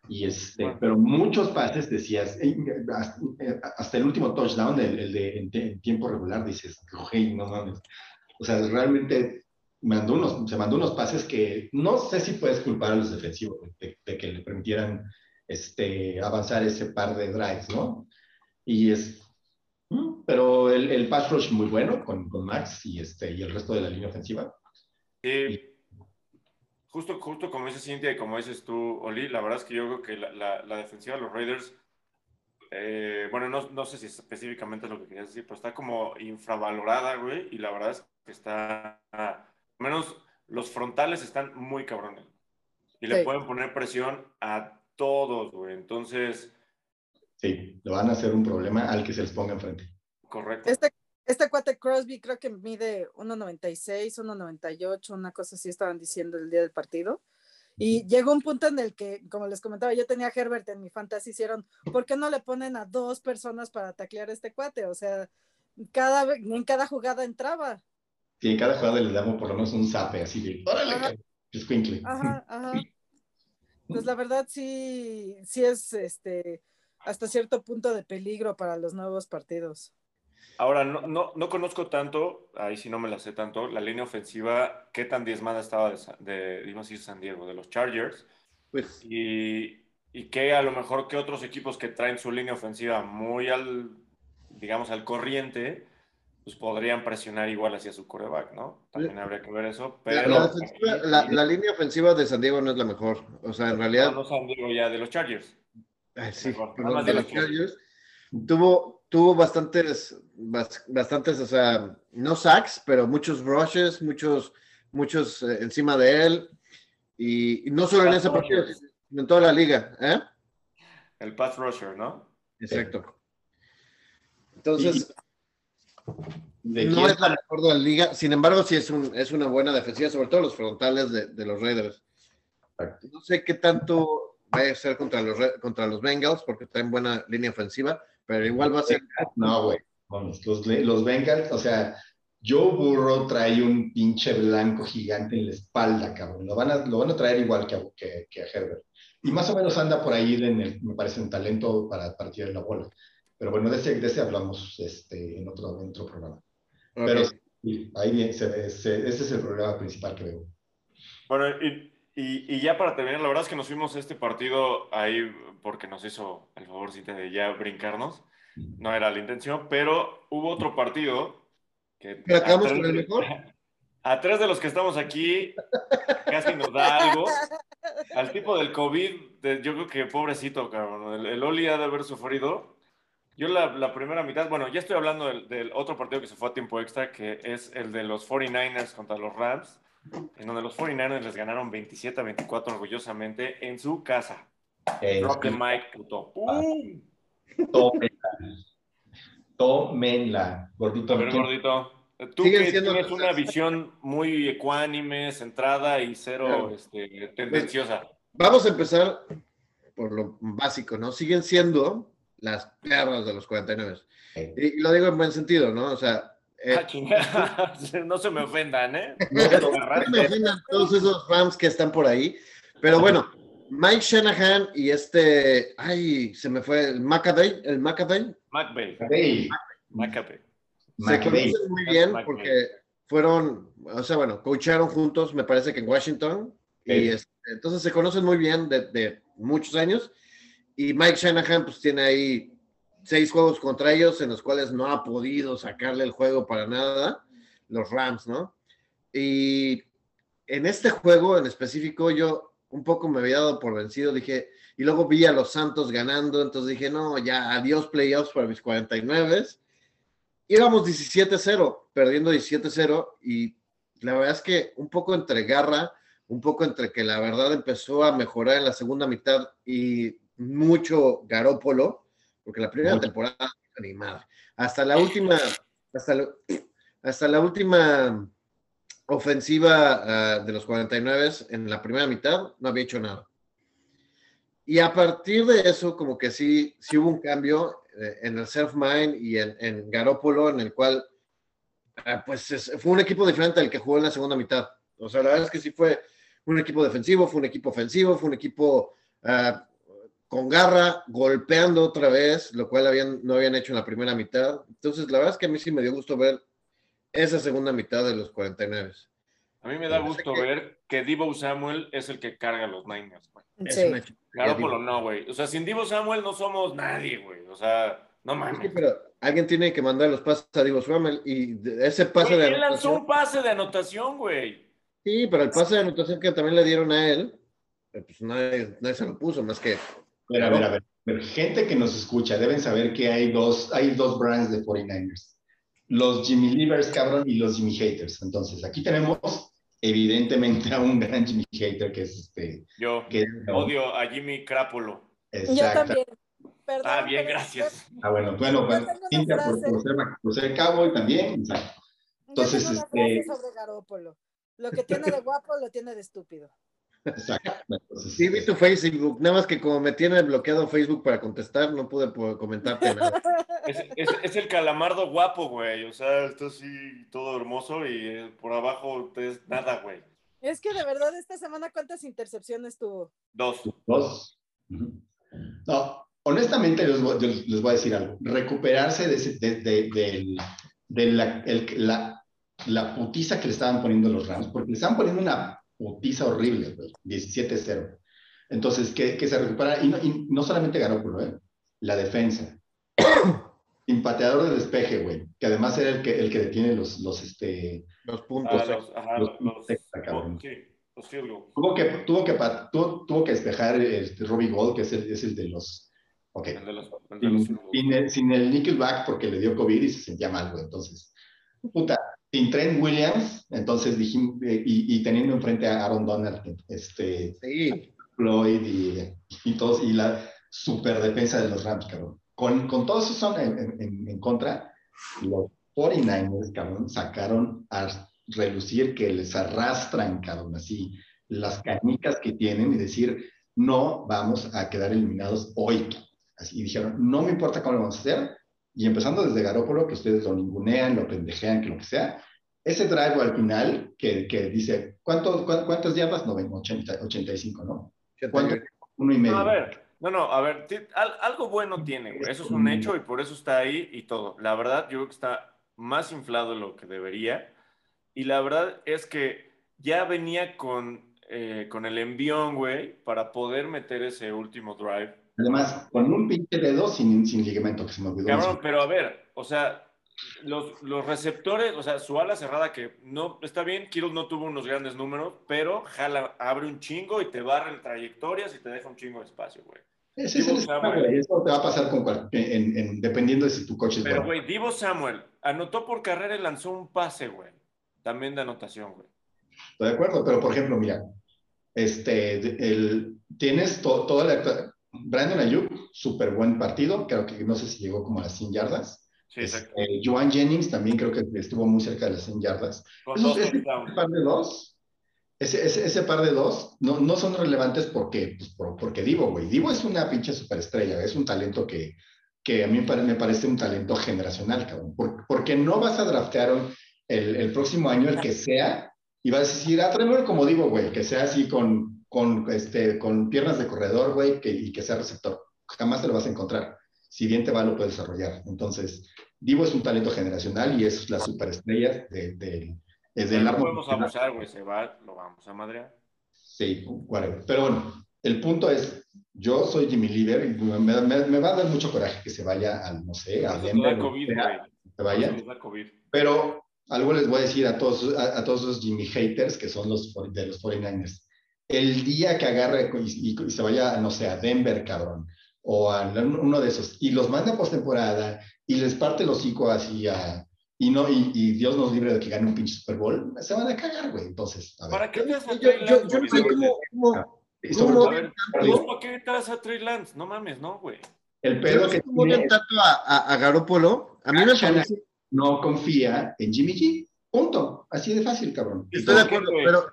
Y este, bueno. pero muchos pases decías, hasta, hasta, el último touchdown, el, el de en, en, tiempo regular, dices, hey, no mames. O sea, realmente mandó unos, se mandó unos pases que no sé si puedes culpar a los defensivos de, de que le permitieran este, avanzar ese par de drives, ¿no? Y es, pero el, el pass rush muy bueno con, con, Max y, este, y el resto de la línea ofensiva. Sí. Justo, justo como dice Cintia y como dices tú, Oli, la verdad es que yo creo que la, la, la defensiva de los Raiders, eh, bueno, no, no, sé si específicamente es lo que querías decir, pero está como infravalorada, güey, y la verdad es que está, al menos los frontales están muy cabrones. Y le sí. pueden poner presión a todos, güey. Entonces. Sí, lo van a hacer un problema al que se les ponga enfrente. Correcto. Este, este cuate Crosby creo que mide 1,96, 1,98, una cosa así estaban diciendo el día del partido. Y llegó un punto en el que, como les comentaba, yo tenía a Herbert en mi fantasy, hicieron, ¿por qué no le ponen a dos personas para taclear a este cuate? O sea, cada, en cada jugada entraba. Sí, en cada jugada le damos por lo menos un zape así de, órale. Ajá, ajá. [laughs] Pues la verdad sí, sí es este hasta cierto punto de peligro para los nuevos partidos. Ahora, no, no, no conozco tanto, ahí sí no me la sé tanto, la línea ofensiva, qué tan diezmada estaba de, de, de San Diego, de los Chargers. Pues. Y, y que a lo mejor que otros equipos que traen su línea ofensiva muy al, digamos, al corriente, pues podrían presionar igual hacia su coreback, ¿no? También habría que ver eso. Pero la, la- la línea ofensiva de San Diego no es la mejor. O sea, en realidad, no San Diego ya de los Chargers. ay, sí, perdón, de los Chargers, tuvo, tuvo bastantes, bas- bastantes, o sea, no sacks, pero muchos rushes, muchos, muchos eh, encima de él. Y, y no solo en ese partido, sino en toda la liga. ¿eh? El pass rusher, ¿no? Exacto. Entonces, ¿De no quién? es la mejor de la liga. Sin embargo, sí es, un, es una buena defensiva, sobre todo los frontales de, de los Raiders. No sé qué tanto va a ser contra los, Ra- contra los Bengals, porque traen buena línea ofensiva, pero igual va a ser. No, güey. Vamos, los, los Bengals, o sea, Joe Burrow trae un pinche blanco gigante en la espalda, cabrón. Lo van a, lo van a traer igual que a, que, que a Herbert. Y más o menos anda por ahí, en el- me parece, en talento para partir la bola. Pero bueno, de ese, de ese hablamos este, en, otro, en otro programa. Pero Ok. sí, ahí bien, se ve- se- ese es el problema principal que veo. Bueno, y, y- y ya para terminar, la verdad es que nos fuimos a este partido ahí porque nos hizo el favorcito de ya brincarnos. No era la intención, pero hubo otro partido que... Acabamos con el mejor. [laughs] A tres de los que estamos aquí casi nos da algo. Al tipo del COVID, de- yo creo que pobrecito, cabrón. El, el Oli ha de haber sufrido. Yo la, la primera mitad, bueno, ya estoy hablando del, del otro partido que se fue a tiempo extra, que es el de los 49ers contra los Rams, en donde los 49ers les ganaron 27 a 24 orgullosamente en su casa. Eh, Drop the mic, puto. ¡Pum! tómenla. Tómenla, gordito. A ver, ¿quién- gordito. Tú Siguen que siendo tienes los- una visión muy ecuánime, centrada y cero Claro. este, tendenciosa. Vamos a empezar por lo básico, ¿no? Siguen siendo las perras de los 49. Y, y lo digo en buen sentido, ¿no? O sea, eh, Ah, [laughs] no se me ofendan, ¿eh? [laughs] no me ofendan todos esos Rams que están por ahí, pero bueno, Mike Shanahan y este, ay, se me fue el McAdey, el. Hey, McAfee. se conocen muy bien porque fueron, o sea, bueno, coacharon juntos, me parece que en Washington, y Sí. este, entonces se conocen muy bien de, de muchos años, y Mike Shanahan pues tiene ahí seis juegos contra ellos en los cuales no ha podido sacarle el juego para nada, los Rams, ¿no? Y en este juego en específico yo un poco me había dado por vencido, dije, y luego vi a los Santos ganando, entonces dije, no, ya, adiós playoffs para mis 49. Íbamos 17-0, perdiendo 17-0, y la verdad es que un poco entre garra, un poco entre que la verdad empezó a mejorar en la segunda mitad y mucho Garópolo, porque la primera temporada, ni madre. Hasta la última, hasta la, [clears throat] hasta la última ofensiva ah, de los 49 en la primera mitad no había hecho nada. Y a partir de eso, como que sí, sí hubo un cambio eh, en el self-mind y en, en Garópolo, en el cual, ah, pues es- fue un equipo diferente al que jugó en la segunda mitad. O sea, la verdad es que sí fue un equipo defensivo, fue un equipo ofensivo, fue un equipo ah, con garra, golpeando otra vez, lo cual habían, no habían hecho en la primera mitad. Entonces, la verdad es que a mí sí me dio gusto ver esa segunda mitad de los 49. A mí me da gusto que- ver que Divo Samuel es el que carga a los Niners, güey. Es Sí. chingonería, Garoppolo digo. no, güey. O sea, sin Divo Samuel no somos nadie, güey. O sea, no Es que, mames. pero alguien tiene que mandar los pases a Divo Samuel y ese pase de él lanzó anotación. un pase de anotación, güey. Sí, pero el pase de anotación que también le dieron a él, eh, pues nadie, nadie se lo puso más que. A ver, a ver, a ver. Gente que nos escucha deben saber que hay dos, hay dos brands de 49ers. Los Jimmy Leavers, cabrón, y los Jimmy Haters. Entonces, aquí tenemos evidentemente a un gran Jimmy Hater que es este... Yo Que, odio a Jimmy Crápolo. Yo Exacto. también. Perdón, Ah, bien, gracias. Ah, bueno, bueno, Yo bueno. Cintia, por, por ser, por ser cowboy también. exacto. Yo Entonces, tengo una este- frase sobre Garópolo. Lo que tiene de guapo lo tiene de estúpido. Sí, vi tu Facebook, nada más que como me tiene bloqueado Facebook para contestar, no pude comentarte nada. Es, es- es el calamardo guapo, güey. O sea, está así todo hermoso y eh, por abajo es nada, güey. Es que de verdad esta semana cuántas intercepciones tuvo. Dos. Dos. No, honestamente les voy, les- voy a decir algo. Recuperarse de, ese- de, de- del- de la, el- la, la putiza que le estaban poniendo los Rams, porque le estaban poniendo una putiza horrible, güey, 17-0. Entonces, que, que se recupera, y no, y no solamente Garoppolo, ¿eh? la defensa. [coughs] Empateador de despeje, güey, que además era el que, el que detiene los, los, este, Los Ah, puntos. tuvo que, tuvo que, tuvo, tuvo que despejar este, Robbie Gold, que es el, es el de los, ok, El de los, el de los sin, sin el, sin el Nickelback porque le dio COVID y se sentía mal, güey. Entonces, puta, sin Trent Williams, entonces dijimos, eh, y, y teniendo enfrente a Aaron Donald, este, Sí. Floyd y, y todos, y la super defensa de los Rams, cabrón. Con, con todos esos son en, en- en- en contra, los 49ers, cabrón, sacaron a relucir que les arrastran, cabrón, así, las canicas que tienen y decir, no vamos a quedar eliminados hoy. Así, y dijeron, no me importa cómo lo vamos a hacer, y empezando desde Garópolo, que ustedes lo ningunean, lo pendejean, que lo que sea, ese drive al final que, que dice, ¿cuánto, cuán- ¿cuántas yardas? No, ven, 80, 85, ¿no? ¿Cuánto? Uno y medio. No, a ver, no, no, a ver, al- algo bueno tiene, güey. Eso es un hecho y por eso está ahí y todo. La verdad, yo creo que está más inflado de lo que debería. Y la verdad es que ya venía con, eh, con el envión, güey, para poder meter ese último drive. Además, con un pinche dedo sin, sin ligamento, que se me olvidó. Cabrón, pero a ver, o sea, los, los receptores, o sea, su ala cerrada que no está bien, Kittle no tuvo unos grandes números, pero jala, abre un chingo y te barra trayectorias y te deja un chingo de espacio, güey. Ese es el Samuel. Eso te va a pasar con cual- en, en- dependiendo de si tu coche es Pero, bueno. güey, Divo Samuel anotó por carrera y lanzó un pase, güey. También de anotación, güey. Estoy de acuerdo, pero por ejemplo, mira, este, el, tienes to- toda la... Brandon Ayuk, súper buen partido, creo que no sé si llegó como a las 100 yardas. Sí, exacto. Este, Joan Jennings también creo que estuvo muy cerca de las 100 yardas. Esos- ese par de dos, ese, ese, ese par de dos, no, no son relevantes porque, pues, por- porque Divo, güey. Divo es una pinche superestrella, es un talento que, que a mí me pare- me parece un talento generacional, cabrón. Por- porque no vas a draftear el, el próximo año el que sea y vas a decir, ah, tráemelo como Divo, güey, que sea así con, con, este, con piernas de corredor, güey, que, y que sea receptor. Jamás te lo vas a encontrar. Si bien te va, lo puedes desarrollar. Entonces, Divo es un talento generacional y es la superestrella de, de, es del no podemos abusar, güey. Se va, lo vamos a madrear. Sí, whatever. Pero bueno, el punto es, yo soy Jimmy Lieber y me, me- me va a dar mucho coraje que se vaya al, no sé, a Denver, COVID, sea, güey. que vaya. COVID. Pero algo les voy a decir a todos, a, a todos esos Jimmy haters que son los de los 49ers. El día que agarre y, y- y se vaya, no sé, a Denver, cabrón, o a uno de esos, y los manda a postemporada y les parte el hocico así a... Y, no, y, y Dios nos libre de que gane un pinche Super Bowl, se van a cagar, güey. Entonces, a ver. ¿Para qué te vas a Yo, yo, yo no sé cómo, cómo, Y sobre cómo todo, ver, ¿Para qué te vas a Trey Lance? No mames, no, güey. el pedo que cómo tiene tanto a, a, a Garoppolo. A mí me parece, no confía en Jimmy G. Punto. Así de fácil, cabrón. estoy de ¿por qué, acuerdo, güey? pero,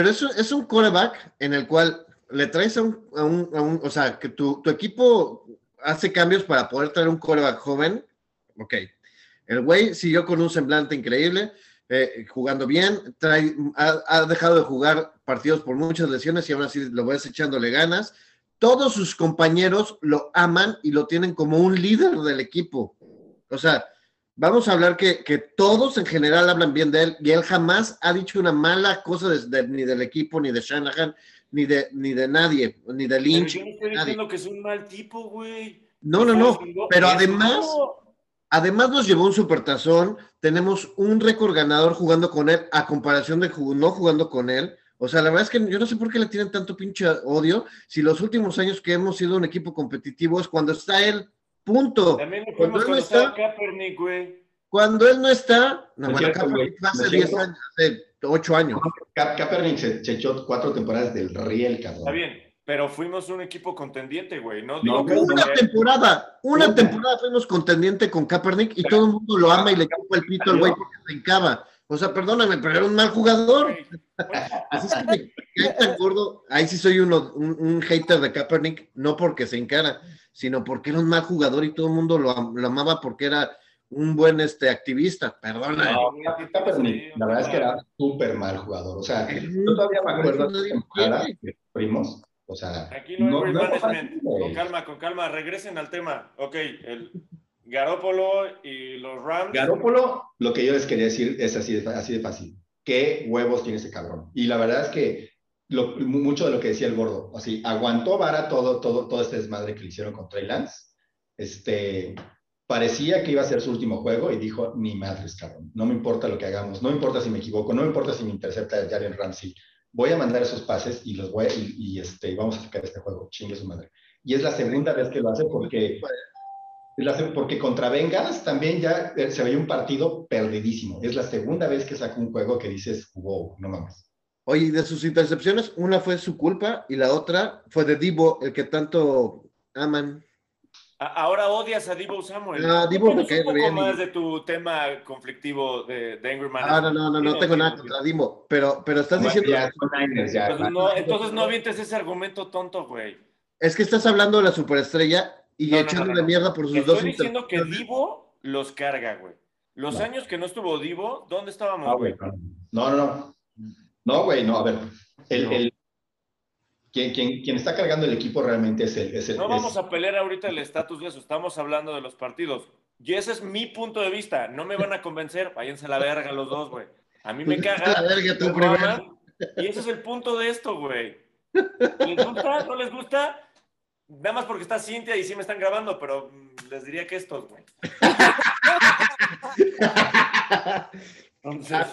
pero es, un- es un quarterback en el cual le traes a un, a un, a un- o sea, que tu, tu equipo hace cambios para poder traer un quarterback joven. Ok. El güey siguió con un semblante increíble, eh, jugando bien, trae, ha, ha dejado de jugar partidos por muchas lesiones y aún así lo ves echándole ganas. Todos sus compañeros lo aman y lo tienen como un líder del equipo. O sea, vamos a hablar que, que todos en general hablan bien de él y él jamás ha dicho una mala cosa de- de- ni del equipo, ni de Shanahan, ni de, ni de nadie, ni de Pero Lynch. yo no estoy diciendo que es un mal tipo, güey. No, no, no. Pero además, además nos llevó un supertazón. Tenemos un récord ganador jugando con él a comparación de no jugando con él. O sea, la verdad es que yo no sé por qué le tienen tanto pinche odio si los últimos años que hemos sido un equipo competitivo es cuando está él. Punto. También lo Cuando fuimos él no está- Kaepernick, güey. Cuando él no está, no, bueno, cierto, Kaepernick güey. hace Es 10 cierto. años, hace 8 años. Ka- Kaepernick se, se echó cuatro temporadas del riel, cabrón. Está bien, pero fuimos un equipo contendiente, güey. No No, digo que güey, Una temporada, una temporada fuimos contendiente con Kaepernick y todo el mundo lo ama y le chupa el pito al güey porque se encaba. O sea, perdóname, pero era un mal jugador. Ahí sí soy uno, un, un hater de Kaepernick, no porque se encara, sino porque era un mal jugador y todo el mundo lo, am- lo amaba porque era un buen este, activista. Perdona. No, Kaepernick, la verdad es que era súper mal jugador. O sea, yo todavía me acuerdo de primos. O sea, Aquí no hay no management. Con calma, con calma. Regresen al tema. Ok, el Garópolo y los Rams. Garópolo, lo que yo les quería decir es así de, así fácil. ¿Qué huevos tiene ese cabrón? Y la verdad es que lo, mucho de lo que decía el gordo. Así, aguantó vara todo, todo, todo este desmadre que le hicieron con Trey Lance. Este, parecía que iba a ser su último juego y dijo, ni madres, cabrón, no me importa lo que hagamos, no me importa si me equivoco, no me importa si me intercepta Jaren Ramsey, voy a mandar esos pases y los voy y, este, vamos a sacar este juego, chingue su madre. Y es la segunda vez que lo hace porque, porque contra Bengals también ya eh, se veía un partido perdidísimo. Es la segunda vez que saca un juego que dices, wow, no mames. Oye, de sus intercepciones, una fue su culpa y la otra fue de Divo, el que tanto aman. Ahora odias a Divo Samuel. Ah, Divo me cae un poco más de tu tema conflictivo de, de Angry Man. Ah, no, no, no, no tengo nada contra Divo, pero, pero estás diciendo... entonces, no, entonces no avientes ese argumento tonto, güey. Es que estás hablando de la superestrella y echando de mierda por sus Estoy dos... Estoy diciendo que Divo los carga, güey. Los años que no estuvo Divo, ¿dónde estábamos, ah, güey? No, no, no. No, güey, no, a ver. El, el, quien, quien, quien, está cargando el equipo realmente es el. Es el no vamos a pelear ahorita el estatus de eso, estamos hablando de los partidos. Y ese es mi punto de vista. No me van a convencer, váyanse a la verga los dos, güey. A mí me pues caga. [laughs] verga, y ese es el punto de esto, güey. ¿Les gusta? ¿No les gusta? Nada más porque está Cintia y sí me están grabando, pero mm, les diría que estos, güey. Entonces,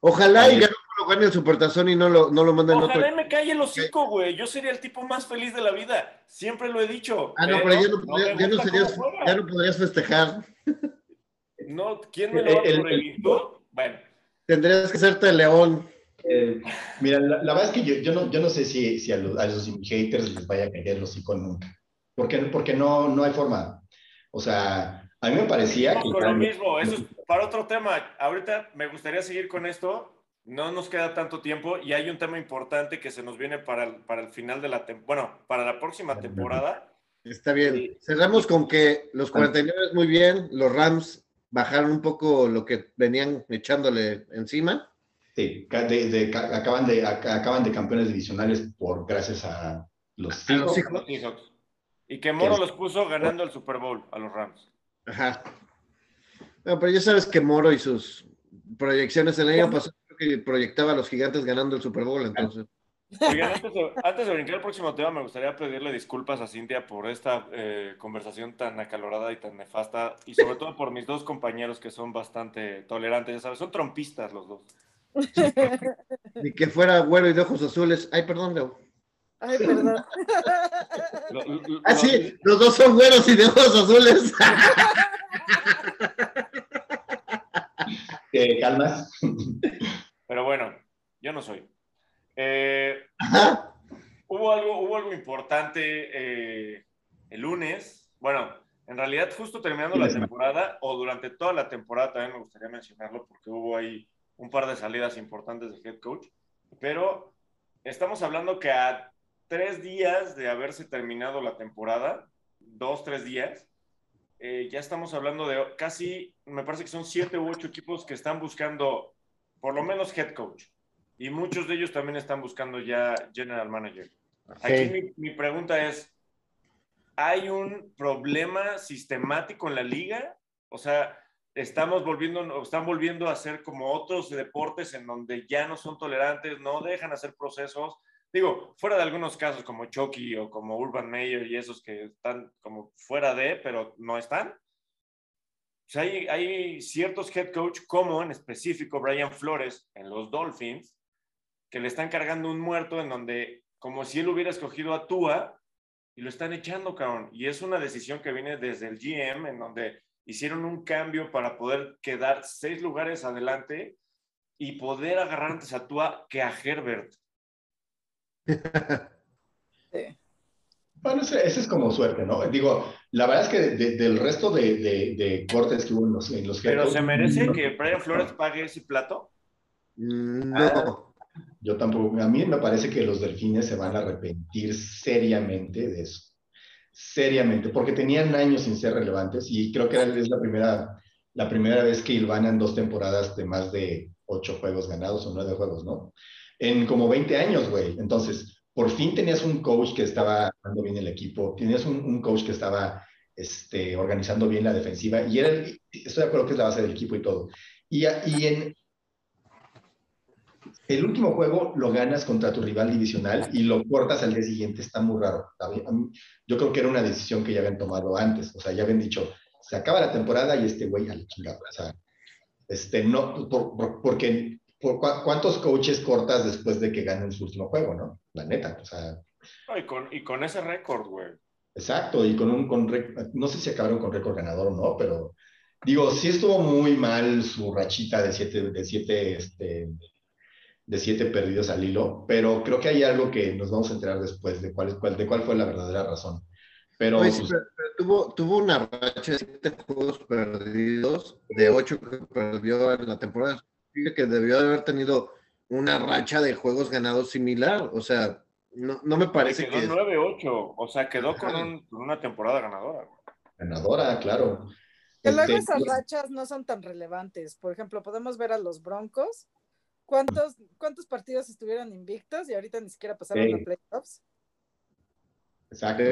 Ojalá y ya no lo gane el Supertazón y no lo, no lo manden Ojalá otro. me calle el hocico, güey. Yo sería el tipo más feliz de la vida. Siempre lo he dicho. Ah, no, pero, ya, no, podrías, ya, no serías, ya no podrías festejar. No, ¿quién me lo va a prohibir? Bueno. Tendrías que serte el león. Eh, mira, la, la, verdad es que yo, yo, no, yo no sé si, si a, los, a los haters les vaya a caer el hocico nunca. Porque, porque no, no hay forma. O sea, a mí me parecía que... lo mismo, eso es para otro tema. Ahorita me gustaría seguir con esto. No nos queda tanto tiempo y hay un tema importante que se nos viene para el, para el final de la temporada, bueno, para la próxima temporada. Está bien. Cerramos con que los 49 muy bien, los Rams bajaron un poco lo que venían echándole encima. Sí, de, acaban, de, acaban de campeones divisionales por gracias a los, hijos. Y que Moro los puso ganando el Super Bowl a los Rams. Ajá. No, pero ya sabes que Moro y sus proyecciones el año pasado creo que proyectaba a los gigantes ganando el Super Bowl, entonces. antes de, brincar el próximo tema, me gustaría pedirle disculpas a Cintia por esta eh, conversación tan acalorada y tan nefasta, y sobre todo por mis dos compañeros que son bastante tolerantes, ya sabes, son trompistas los dos. [laughs] Ni que fuera güero y de ojos azules. Ay, perdón, Leo. Ay, perdón. [laughs] ah, sí, los dos son güeros y de ojos azules. [laughs] ¿Te calmas? Pero bueno, yo no soy. Eh, hubo, algo, hubo algo importante eh, el lunes. Bueno, en realidad, justo terminando la temporada, o durante toda la temporada, también me gustaría mencionarlo porque hubo ahí un par de salidas importantes de head coach. Pero estamos hablando que a tres días de haberse terminado la temporada, dos, tres días, eh, ya estamos hablando de casi, me parece que son siete u ocho equipos que están buscando por lo menos head coach. Y muchos de ellos también están buscando ya general manager. Aquí mi, pregunta es, ¿hay un problema sistemático en la liga? O sea, estamos volviendo, están volviendo a ser como otros deportes en donde ya no son tolerantes, no dejan hacer procesos, Digo, fuera de algunos casos como Chucky o como Urban Meyer y esos que están como fuera de, pero no están. hay, hay ciertos head coach, como en específico Brian Flores en los Dolphins, que le están cargando un muerto en donde, como si él hubiera escogido a Tua, y lo están echando, cabrón. Y es una decisión que viene desde el GM, en donde hicieron un cambio para poder quedar seis lugares adelante y poder agarrar antes a Tua que a Herbert. [laughs] Bueno, ese, es como suerte, ¿no? Digo, la verdad es que del resto de, cortes que hubo en los, en ¿Pero se merece que Brian Flores pague ese plato? No. yo tampoco. A mí me parece que los delfines se van a arrepentir seriamente de eso. Seriamente, porque tenían años sin ser relevantes y creo que es la primera, la primera vez que en dos temporadas de más de ocho juegos ganados o nueve juegos, ¿no? en como 20 años, güey. Entonces, por fin tenías un coach que estaba dando bien el equipo, tenías un, coach que estaba este, organizando bien la defensiva y era, estoy de acuerdo que es la base del equipo y todo. Y, y en, el último juego lo ganas contra tu rival divisional y lo cortas al día siguiente, está muy raro. Yo creo que era una decisión que ya habían tomado antes, o sea, ya habían dicho, se acaba la temporada y este güey a la chingada. O sea, este, no, porque por, ¿cuántos coaches cortas después de que ganen su último juego, no? La neta, o sea. y, con, y con ese récord, güey. Exacto, y con un, con, no sé si acabaron con récord ganador o no, pero digo, sí estuvo muy mal su rachita de siete, de siete, este, de siete perdidos al hilo, pero creo que hay algo que nos vamos a enterar después de cuál, cuál, de cuál fue la verdadera razón. Pero, pues, tuvo, tuvo una racha de siete juegos perdidos, de ocho que perdió en la temporada. Que debió de haber tenido una racha de juegos ganados similar. O sea, no, no me parece quedó que. 9-8, o sea, quedó con, una temporada ganadora. Ganadora, claro. Que luego esas rachas no son tan relevantes. Por ejemplo, podemos ver a los Broncos. ¿Cuántos, cuántos partidos estuvieron invictos y ahorita ni siquiera pasaron a playoffs? Exacto.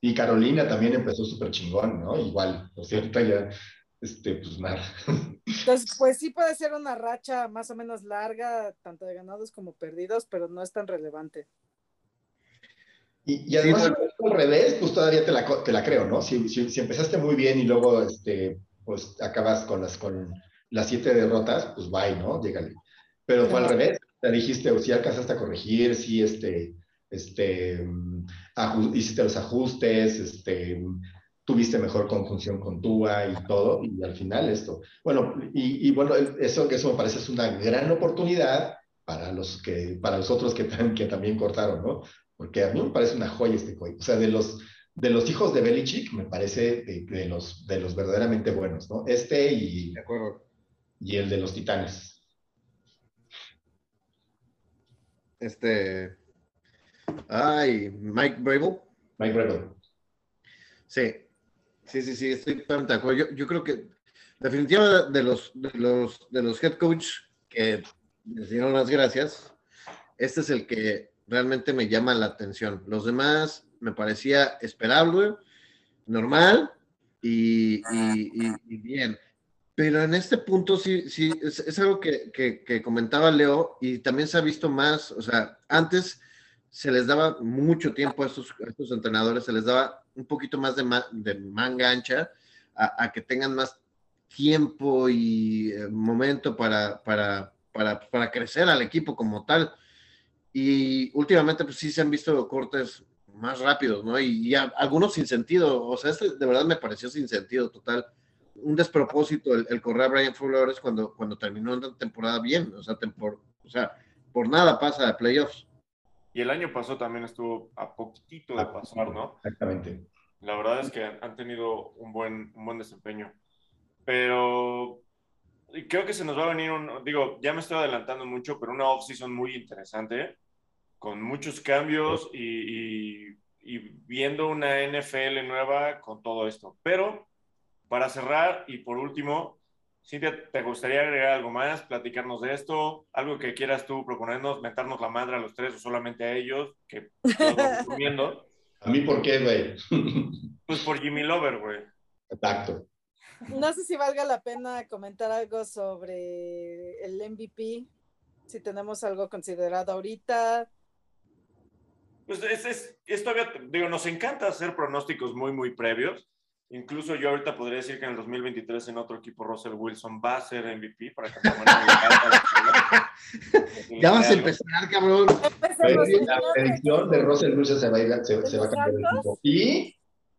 Y Carolina también empezó súper chingón, ¿no? Igual, por cierto, ya, este, pues nada. Entonces, pues sí puede ser una racha más o menos larga, tanto de ganados como perdidos, pero no es tan relevante. Y, además, al revés, pues todavía te la, te la creo, ¿no? Si, si, empezaste muy bien y luego, este, pues acabas con las, con las siete derrotas, pues bye, ¿no? Dígale. Pero fue al revés, te dijiste, o si alcanzaste a corregir, si este, este, hiciste los ajustes, este, tuviste mejor conjunción con Tua y todo, y al final esto. Bueno, y, bueno, eso, eso me parece es una gran oportunidad para los, que, para los otros que, que también cortaron, ¿no? Porque a mí me parece una joya este coin. O sea, de los, de los hijos de Belichick, me parece de, los, de los verdaderamente buenos, ¿no? Este y, de acuerdo. Y el de los titanes. Este, Ay, Mike Brable. Mike Brable. Sí, sí, sí, sí, estoy de acuerdo. Yo, creo que definitivamente de los, de los, de los head coach que les dieron las gracias, este es el que realmente me llama la atención. Los demás me parecía esperable, normal y, bien. Pero en este punto sí, sí, es, algo que, que, comentaba Leo y también se ha visto más, o sea, antes se les daba mucho tiempo a estos, entrenadores, se les daba un poquito más de, de manga ancha a, que tengan más tiempo y eh, momento para, para, para, crecer al equipo como tal. Y últimamente, pues sí se han visto cortes más rápidos, ¿no? Y, algunos sin sentido, o sea, este de verdad me pareció sin sentido total. Un despropósito el, el correr a Brian Flores cuando, cuando terminó una temporada bien, o sea, o sea, por nada pasa de playoffs. Y el año pasado también estuvo a poquito de pasar, ¿no? Exactamente. La verdad es que han tenido un buen, un buen desempeño. Pero creo que se nos va a venir un, digo, ya me estoy adelantando mucho, pero una off-season muy interesante, con muchos cambios y, y, viendo una NFL nueva con todo esto. Pero para cerrar y por último, Cintia, ¿te gustaría agregar algo más? Platicarnos de esto, algo que quieras tú proponernos, meternos la madre a los tres o solamente a ellos, que [laughs] recomiendo. ¿A mí por qué, güey? [laughs] Pues por Jimmy Lover, güey. Exacto. No sé si valga la pena comentar algo sobre el MVP, si tenemos algo considerado ahorita. Pues es, es, todavía, digo, nos encanta hacer pronósticos muy, muy previos Incluso yo ahorita podría decir que en el 2023 en otro equipo Russell Wilson va a ser MVP para que Ya vas a empezar, cabrón. La predicción de Russell Wilson se va a, ir, se, va a cambiar de equipo. Y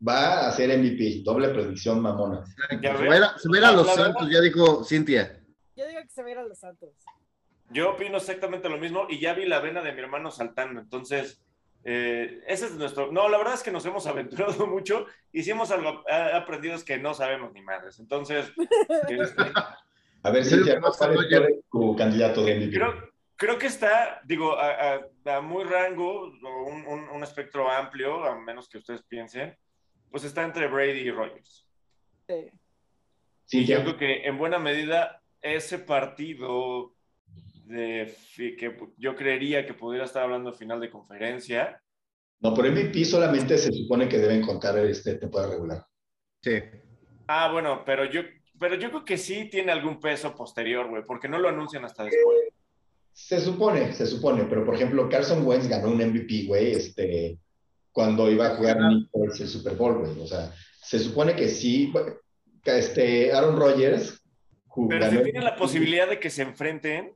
va a ser MVP. Doble predicción mamona. Se va a ir a, los Santos, ya dijo Cintia. Yo digo que se va a ir a los Santos. Yo opino exactamente lo mismo y ya vi la vena de mi hermano saltando. Entonces, eh, ese es nuestro. No, la verdad es que nos hemos aventurado [laughs] mucho y si hemos aprendido es que no sabemos ni madres. Entonces, [laughs] este, a ver si te tu candidato de creo, creo que está, digo, a, muy rango, un, un, espectro amplio, a menos que ustedes piensen, pues está entre Brady y Rogers. Sí. Sí, yo creo que en buena medida ese partido de, que yo creería que pudiera estar hablando final de conferencia. No, por MVP solamente se supone que deben contar este temporada regular. Sí. Ah, bueno, pero yo, pero yo creo que sí tiene algún peso posterior, güey, porque no lo anuncian hasta después. Se supone, se supone, pero por ejemplo, Carson Wentz ganó un MVP, güey, este, cuando iba a jugar el Super Bowl, güey. O sea, se supone que sí, este, Aaron Rodgers Pero si tienen la posibilidad de que se enfrenten,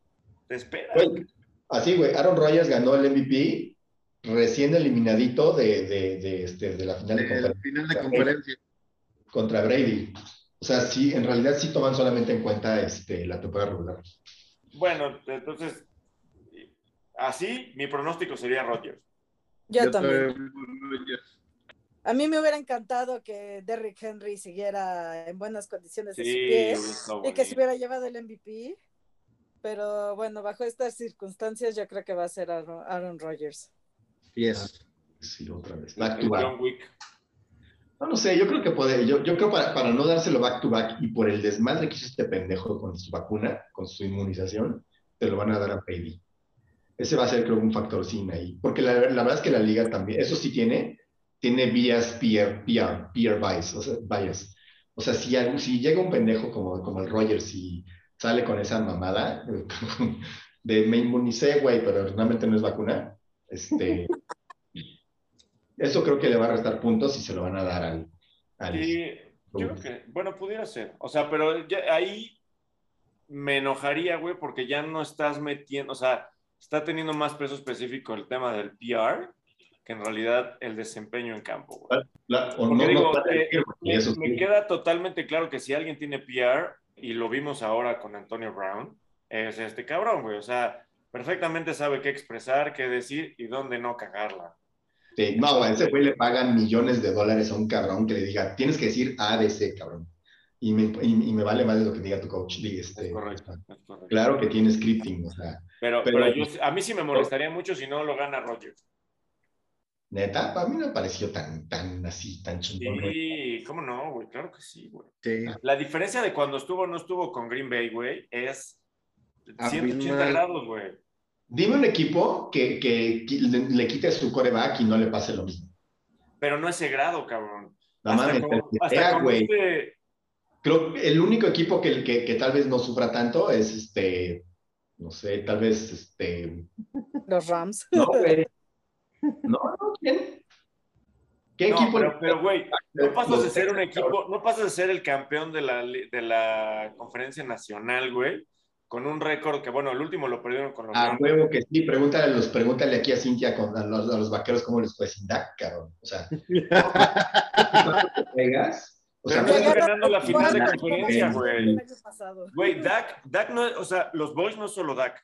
te espera. Güey, así, güey, Aaron Rodgers ganó el MVP recién eliminadito de, de, de, este, de la final de conferencia final de conferencia. contra Brady. O sea, sí, en realidad sí toman solamente en cuenta este, la temporada regular. Bueno, entonces, así mi pronóstico sería Rodgers. Yo Yo también. A mí me hubiera encantado que Derrick Henry siguiera en buenas condiciones de su Sí, pie está y que se hubiera llevado el MVP. Pero bueno, bajo estas circunstancias yo creo que va a ser Aaron, Aaron Rodgers. Yes. Sí, otra vez. Back to back. No, no sé, yo creo que puede, yo, yo creo para, para no dárselo back to back y por el desmadre que hizo este pendejo con su vacuna, con su inmunización, te lo van a dar a Brady. Ese va a ser, creo, un factor sin ahí. Porque la, la verdad es que la liga también, eso sí tiene, tiene vías peer, peer, peer bias, o sea, bias. O sea, si, algo- si llega un pendejo como, como el Rogers y sale con esa mamada [laughs] de me inmunicé, güey, pero realmente no es vacuna, este, eso creo que le va a restar puntos y se lo van a dar al... al Sí, yo creo que, bueno, pudiera ser. O sea, pero ya ahí me enojaría, güey, porque ya no estás metiendo, o sea, está teniendo más peso específico el tema del PR que en realidad el desempeño en campo, güey. La- o no- digo, no puede eh, me, queda totalmente claro que si alguien tiene PR, y lo vimos ahora con Antonio Brown, es este cabrón, güey. O sea, perfectamente sabe qué expresar, qué decir y dónde no cagarla. Sí, no, a ese güey le pagan millones de dólares a un cabrón que le diga, tienes que decir ABC, cabrón. Y me, y, y me vale más de lo que diga tu coach. Este, Es correcto, es correcto. Claro que tiene scripting, o sea, Pero, Pero- pero yo, a mí sí me molestaría mucho si no lo gana Rodgers. Neta, a mí no me pareció tan, tan así, tan chingón. Sí, ¿cómo no, güey? Claro que sí, güey. Sí. La diferencia de cuando estuvo o no estuvo con Green Bay, güey, es 180 Abismal. grados, güey. Dime un equipo que, que, que le, le quite su coreback y no le pase lo mismo. Pero no ese grado, cabrón. No mames, güey. este- Creo que el único equipo que, que, que tal vez no sufra tanto es este, no sé, tal vez este, Los Rams. no, güey. No, no, ¿quién? ¿Qué No, equipo? pero, pero, güey, no pasas de ser un equipo, no pasas de ser el campeón de la, de la conferencia nacional, güey, con un récord que, bueno, el último lo perdieron con los A Browns. huevo que sí, pregúntale, a los, pregúntale aquí a Cintia con, a, los, a los vaqueros cómo les fue sin Dak, cabrón. O sea, [laughs] ¿cuánto te pegas? O sea, Pero no ganando la final de conferencia, güey. Güey, Dak, Dak no, o sea, los boys no solo Dak.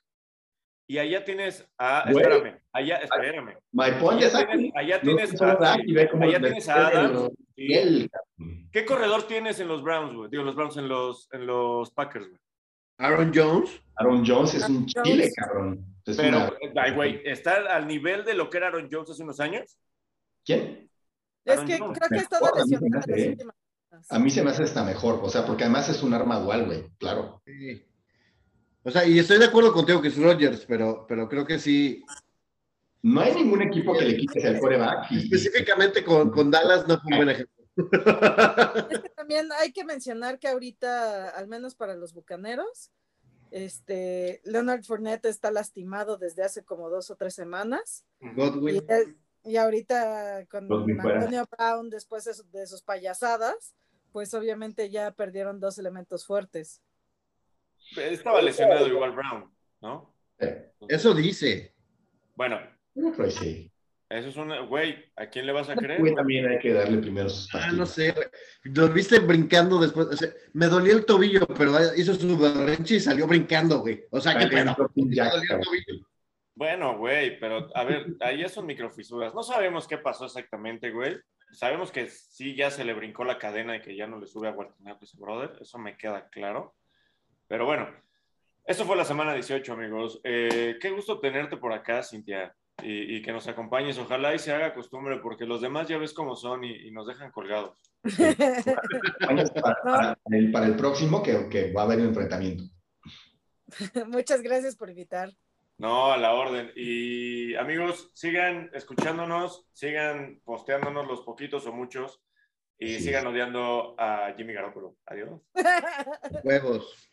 Y allá tienes a, Güey. espérame, allá, espérame. My point Allá tienes, allá No tienes a, Dak y ve cómo allá tienes a Adams. el-. ¿Qué corredor tienes en los Browns, güey? Digo, los Browns en los, en los Packers, güey. Aaron Jones. Aaron Jones es un chile, cabrón. Es Pero, una- güey, ¿está al nivel de lo que era Aaron Jones hace unos años? ¿Quién? Es que Jones. creo que ha estado Mejor, a mí se me lesionado hace, las ¿eh? A mí se me hace hasta mejor, o sea, porque además es un arma dual, güey, claro. Sí. O sea, y estoy de acuerdo contigo que es Rodgers, pero, pero creo que sí. No hay ningún equipo que le quites el coreback. Y, Específicamente con, con Dallas no fue un buen ejemplo. Es que también hay que mencionar que ahorita, al menos para los bucaneros, este, Leonard Fournette está lastimado desde hace como dos o tres semanas. Y, Godwin. él- y ahorita con Godwin fuera. Antonio Brown, después de, su- de sus payasadas, pues obviamente ya perdieron dos elementos fuertes. Estaba lesionado igual Brown, ¿no? Eh, Eso dice. Bueno, que sí. eso es una, güey, ¿a quién le vas a creer? Güey, también hay que darle primero sus Ah, no sé. güey. Lo viste brincando después. o sea, me dolió el tobillo, pero hizo su berrinche y salió brincando, güey. O sea, que pedo. Bueno, güey, pero a ver, ahí son microfisuras. No sabemos qué pasó exactamente, güey. Sabemos que sí ya se le brincó la cadena y que ya no le sube a Guartinato ese brother. Eso me queda claro. Pero bueno, eso fue la semana 18, amigos. Eh, qué gusto tenerte por acá, Cintia, y, y que nos acompañes. Ojalá y se haga costumbre, porque los demás ya ves cómo son y, y nos dejan colgados. [laughs] Para, para el, para el próximo que, que va a haber un enfrentamiento. [laughs] Muchas gracias por invitar. No, a la orden. Y amigos, sigan escuchándonos, sigan posteándonos los poquitos o muchos y Sí. sigan odiando a Jimmy Garoppolo. Adiós. Huevos.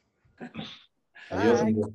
Adiós, Bye.